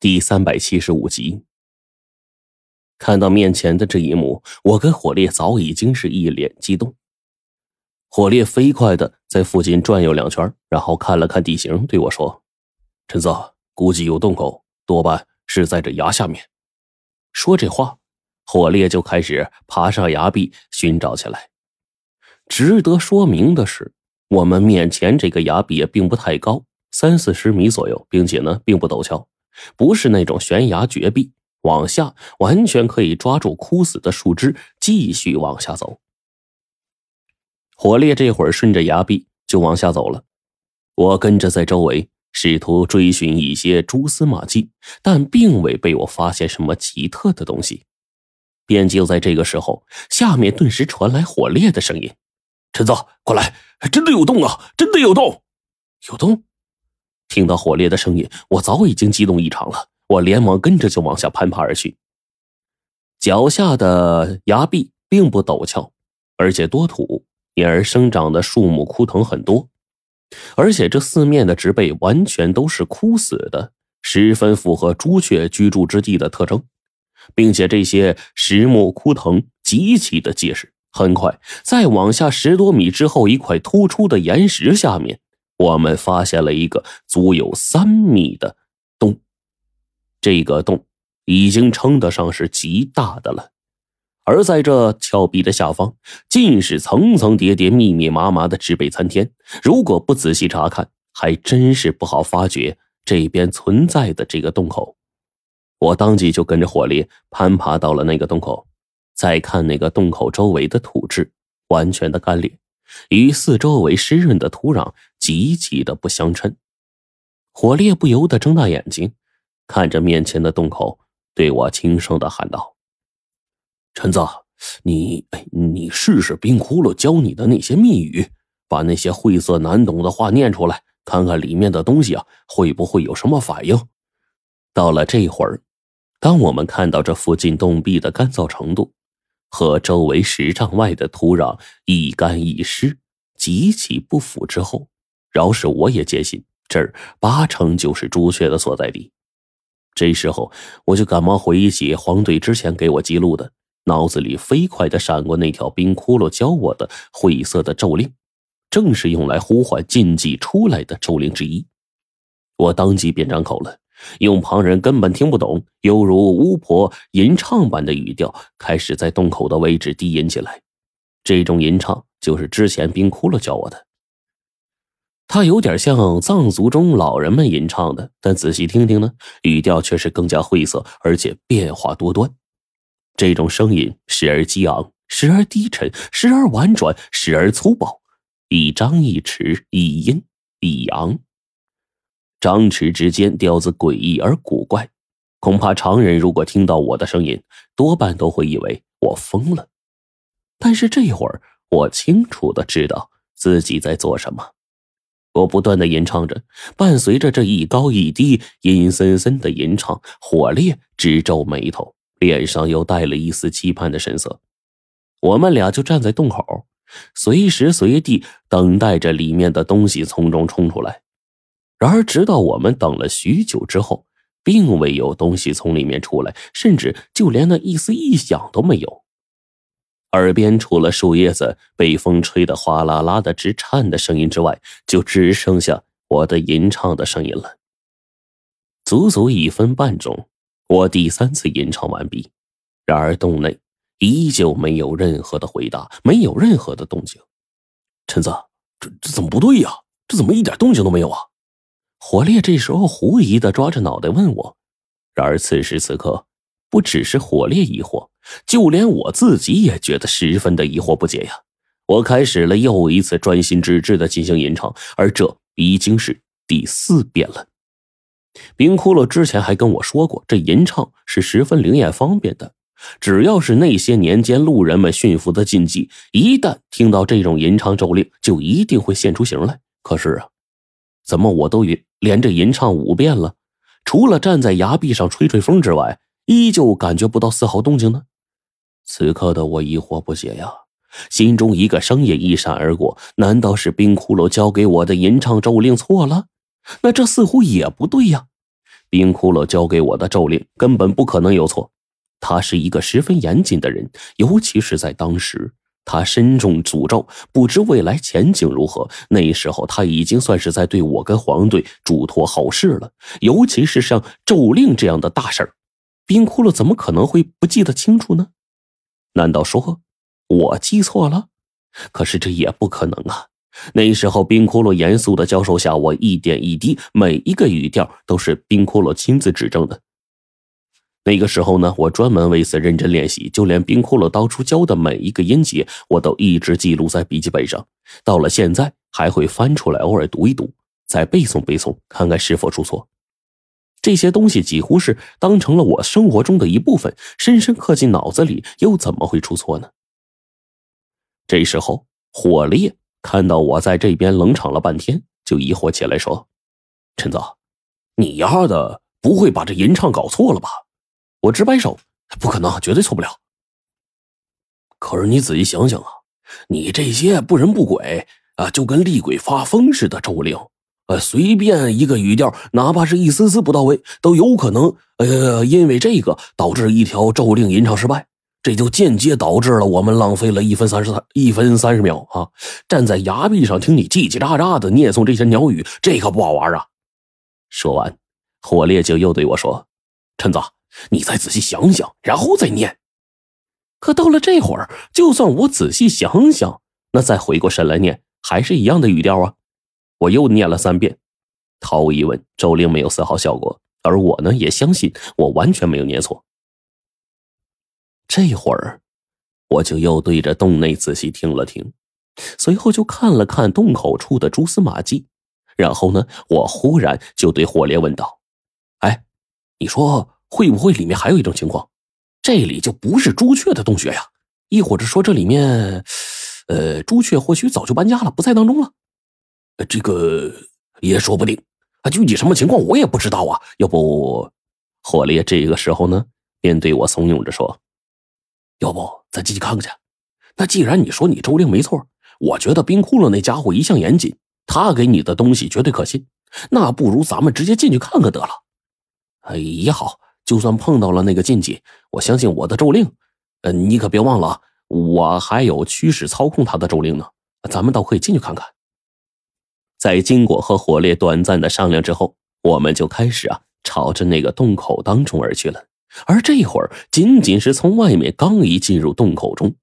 第三百七十五集，看到面前的这一幕，我跟火烈早已经是一脸激动。火烈飞快的在附近转悠两圈，然后看了看地形，对我说：“陈子，估计有洞口，多半是在这崖下面。”说这话，火烈就开始爬上崖壁寻找起来。值得说明的是，我们面前这个崖壁也并不太高，三四十米左右，并且呢，并不陡峭。不是那种悬崖绝壁，往下完全可以抓住枯死的树枝继续往下走。火烈这会儿顺着崖壁就往下走了，我跟着在周围试图追寻一些蛛丝马迹，但并未被我发现什么奇特的东西。便就在这个时候，下面顿时传来火烈的声音：“陈子，过来！真的有洞啊！真的有洞！有洞！”听到火烈的声音，我早已经激动异常了。我连忙跟着就往下攀爬而去。脚下的崖壁并不陡峭，而且多土，因而生长的树木枯藤很多，而且这四面的植被完全都是枯死的，十分符合朱雀居住之地的特征，并且这些实木枯藤极其的结实。很快，再往下十多米之后，一块突出的岩石下面。我们发现了一个足有三米的洞，这个洞已经称得上是极大的了。而在这峭壁的下方，尽是层层叠叠、密密麻麻的植被参天。如果不仔细查看，还真是不好发觉这边存在的这个洞口。我当即就跟着火烈攀爬到了那个洞口，再看那个洞口周围的土质，完全的干裂。与四周围湿润的土壤极其的不相称，火烈不由得睁大眼睛，看着面前的洞口，对我轻声的喊道：“陈子，你你试试冰窟窿教你的那些密语，把那些晦涩难懂的话念出来，看看里面的东西啊会不会有什么反应。”到了这会儿，当我们看到这附近洞壁的干燥程度。和周围十丈外的土壤一干一湿，极其不符之后，饶是我也坚信这儿八成就是朱雀的所在地。这时候，我就赶忙回忆起黄队之前给我记录的，脑子里飞快的闪过那条冰窟窿教我的晦涩的咒令，正是用来呼唤禁忌出来的咒令之一。我当即便张口了。用旁人根本听不懂，犹如巫婆吟唱般的语调，开始在洞口的位置低吟起来。这种吟唱就是之前冰窟窿教我的。它有点像藏族中老人们吟唱的，但仔细听听呢，语调却是更加晦涩，而且变化多端。这种声音时而激昂，时而低沉，时而婉转，时而粗暴，一张一弛，一阴一阳。张弛之间，调子诡异而古怪，恐怕常人如果听到我的声音，多半都会以为我疯了。但是这会儿，我清楚的知道自己在做什么。我不断的吟唱着，伴随着这一高一低、阴森森的吟唱，火烈直皱眉头，脸上又带了一丝期盼的神色。我们俩就站在洞口，随时随地等待着里面的东西从中冲出来。然而，直到我们等了许久之后，并未有东西从里面出来，甚至就连那一丝异响都没有。耳边除了树叶子被风吹得哗啦啦的直颤的声音之外，就只剩下我的吟唱的声音了。足足一分半钟，我第三次吟唱完毕，然而洞内依旧没有任何的回答，没有任何的动静。陈子，这这怎么不对呀？这怎么一点动静都没有啊？火烈这时候狐疑的抓着脑袋问我，然而此时此刻，不只是火烈疑惑，就连我自己也觉得十分的疑惑不解呀。我开始了又一次专心致志的进行吟唱，而这已经是第四遍了。冰窟窿之前还跟我说过，这吟唱是十分灵验方便的，只要是那些年间路人们驯服的禁忌，一旦听到这种吟唱咒令，就一定会现出形来。可是啊。怎么我都连着吟唱五遍了，除了站在崖壁上吹吹风之外，依旧感觉不到丝毫动静呢？此刻的我疑惑不解呀，心中一个声音一闪而过：难道是冰骷髅交给我的吟唱咒令错了？那这似乎也不对呀。冰骷髅交给我的咒令根本不可能有错。他是一个十分严谨的人，尤其是在当时，他身中诅咒，不知未来前景如何。那时候他已经算是在对我跟黄队嘱托后事了。尤其是像咒令这样的大事儿，冰骷髅怎么可能会不记得清楚呢？难道说我记错了？可是这也不可能啊！那时候冰骷髅严肃的教授下，我一点一滴，每一个语调都是冰骷髅亲自指正的。那个时候呢，我专门为此认真练习，就连冰骷髅当初教的每一个音节，我都一直记录在笔记本上。到了现在，还会翻出来偶尔读一读，再背诵背诵，看看是否出错。这些东西几乎是当成了我生活中的一部分，深深刻进脑子里，又怎么会出错呢？这时候，火烈看到我在这边冷场了半天，就疑惑起来说：“陈子，你丫的不会把这吟唱搞错了吧？”我直摆手，不可能，绝对错不了。可是你仔细想想啊，你这些不人不鬼啊，就跟厉鬼发疯似的咒令，呃，随便一个语调，哪怕是一丝丝不到位，都有可能，呃，因为这个导致一条咒令吟唱失败，这就间接导致了我们浪费了一分三十三一分三十秒啊！站在崖壁上听你叽叽喳喳的念诵这些鸟语，这可不好玩啊！说完，火烈就又对我说：“陈子。”你再仔细想想，然后再念。可到了这会儿，就算我仔细想想，那再回过神来念，还是一样的语调啊！我又念了三遍，毫无疑问，咒令没有丝毫效果。而我呢，也相信我完全没有念错。这会儿，我就又对着洞内仔细听了听，随后就看了看洞口处的蛛丝马迹，然后呢，我忽然就对火烈问道：“哎，你说？”会不会里面还有一种情况，这里就不是朱雀的洞穴呀？亦或者说这里面，呃，朱雀或许早就搬家了，不在当中了？这个也说不定啊。具体什么情况我也不知道啊。要不，火烈这个时候呢，便对我怂恿着说：“要不咱进去看看去？那既然你说你周令没错，我觉得冰窟窿那家伙一向严谨，他给你的东西绝对可信。那不如咱们直接进去看看得了。哎，也好。”就算碰到了那个禁忌，我相信我的咒令，呃，你可别忘了，我还有驱使操控他的咒令呢。咱们倒可以进去看看。在经过和火烈短暂的商量之后，我们就开始啊，朝着那个洞口当中而去了。而这会儿，仅仅是从外面刚一进入洞口中，